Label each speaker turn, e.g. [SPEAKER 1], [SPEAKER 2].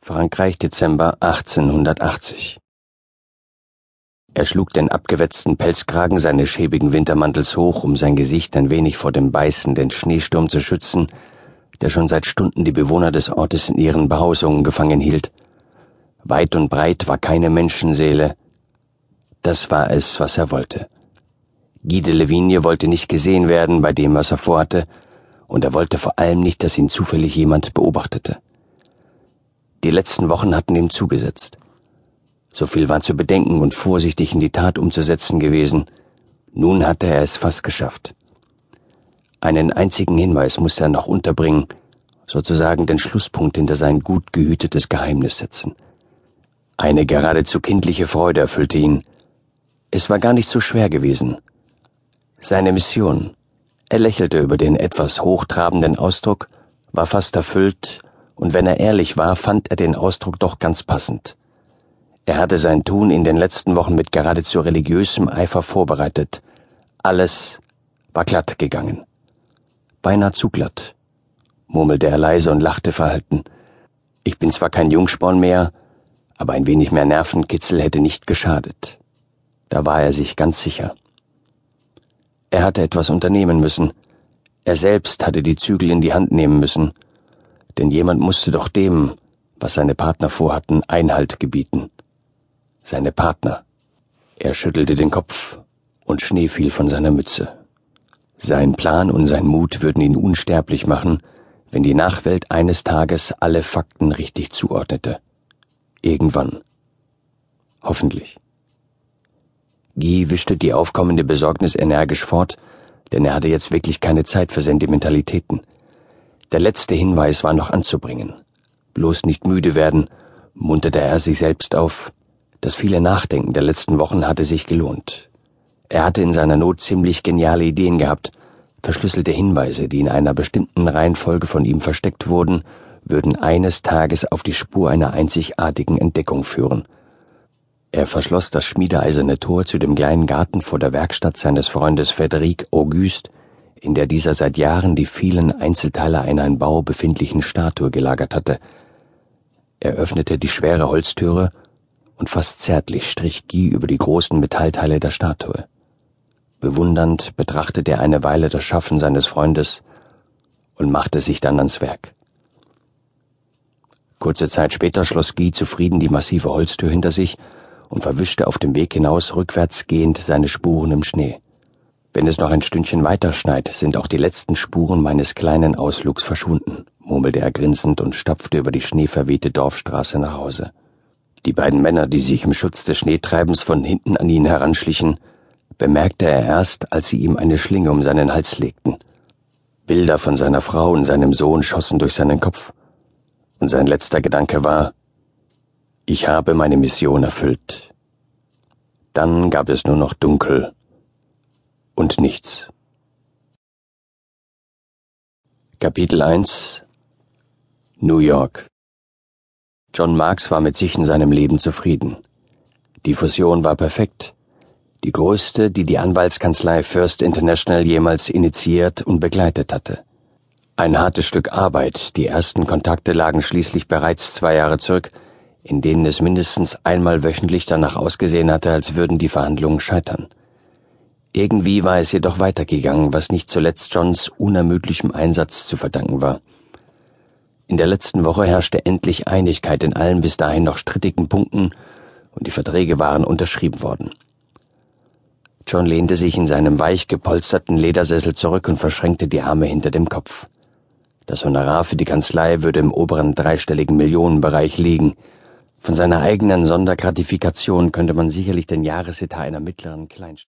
[SPEAKER 1] Frankreich Dezember 1880 Er schlug den abgewetzten Pelzkragen seines schäbigen Wintermantels hoch, um sein Gesicht ein wenig vor dem beißenden Schneesturm zu schützen, der schon seit Stunden die Bewohner des Ortes in ihren Behausungen gefangen hielt. Weit und breit war keine Menschenseele. Das war es, was er wollte. Guy de Levigne wollte nicht gesehen werden bei dem, was er vorhatte, und er wollte vor allem nicht, dass ihn zufällig jemand beobachtete. Die letzten Wochen hatten ihm zugesetzt. So viel war zu bedenken und vorsichtig in die Tat umzusetzen gewesen. Nun hatte er es fast geschafft. Einen einzigen Hinweis musste er noch unterbringen, sozusagen den Schlusspunkt hinter sein gut gehütetes Geheimnis setzen. Eine geradezu kindliche Freude erfüllte ihn. Es war gar nicht so schwer gewesen. Seine Mission, er lächelte über den etwas hochtrabenden Ausdruck, war fast erfüllt und wenn er ehrlich war, fand er den Ausdruck doch ganz passend. Er hatte sein Tun in den letzten Wochen mit geradezu religiösem Eifer vorbereitet. Alles war glatt gegangen. Beinahe zu glatt, murmelte er leise und lachte verhalten. Ich bin zwar kein Jungsporn mehr, aber ein wenig mehr Nervenkitzel hätte nicht geschadet. Da war er sich ganz sicher. Er hatte etwas unternehmen müssen. Er selbst hatte die Zügel in die Hand nehmen müssen denn jemand musste doch dem, was seine Partner vorhatten, Einhalt gebieten. Seine Partner. Er schüttelte den Kopf, und Schnee fiel von seiner Mütze. Sein Plan und sein Mut würden ihn unsterblich machen, wenn die Nachwelt eines Tages alle Fakten richtig zuordnete. Irgendwann. Hoffentlich. Guy wischte die aufkommende Besorgnis energisch fort, denn er hatte jetzt wirklich keine Zeit für Sentimentalitäten. Der letzte Hinweis war noch anzubringen. Bloß nicht müde werden, munterte er sich selbst auf. Das viele Nachdenken der letzten Wochen hatte sich gelohnt. Er hatte in seiner Not ziemlich geniale Ideen gehabt. Verschlüsselte Hinweise, die in einer bestimmten Reihenfolge von ihm versteckt wurden, würden eines Tages auf die Spur einer einzigartigen Entdeckung führen. Er verschloss das schmiedeeiserne Tor zu dem kleinen Garten vor der Werkstatt seines Freundes Frederic Auguste in der dieser seit Jahren die vielen Einzelteile einer in Bau befindlichen Statue gelagert hatte. Er öffnete die schwere Holztüre und fast zärtlich strich Guy über die großen Metallteile der Statue. Bewundernd betrachtete er eine Weile das Schaffen seines Freundes und machte sich dann ans Werk. Kurze Zeit später schloss Guy zufrieden die massive Holztür hinter sich und verwischte auf dem Weg hinaus rückwärts gehend seine Spuren im Schnee. Wenn es noch ein Stündchen weiter schneit, sind auch die letzten Spuren meines kleinen Ausflugs verschwunden, murmelte er grinsend und stapfte über die schneeverwehte Dorfstraße nach Hause. Die beiden Männer, die sich im Schutz des Schneetreibens von hinten an ihn heranschlichen, bemerkte er erst, als sie ihm eine Schlinge um seinen Hals legten. Bilder von seiner Frau und seinem Sohn schossen durch seinen Kopf, und sein letzter Gedanke war, ich habe meine Mission erfüllt. Dann gab es nur noch Dunkel und nichts. Kapitel 1 New York John Marks war mit sich in seinem Leben zufrieden. Die Fusion war perfekt. Die größte, die die Anwaltskanzlei First International jemals initiiert und begleitet hatte. Ein hartes Stück Arbeit, die ersten Kontakte lagen schließlich bereits zwei Jahre zurück, in denen es mindestens einmal wöchentlich danach ausgesehen hatte, als würden die Verhandlungen scheitern. Irgendwie war es jedoch weitergegangen, was nicht zuletzt Johns unermüdlichem Einsatz zu verdanken war. In der letzten Woche herrschte endlich Einigkeit in allen bis dahin noch strittigen Punkten und die Verträge waren unterschrieben worden. John lehnte sich in seinem weich gepolsterten Ledersessel zurück und verschränkte die Arme hinter dem Kopf. Das Honorar für die Kanzlei würde im oberen dreistelligen Millionenbereich liegen. Von seiner eigenen Sondergratifikation könnte man sicherlich den Jahresetat einer mittleren Kleinstadt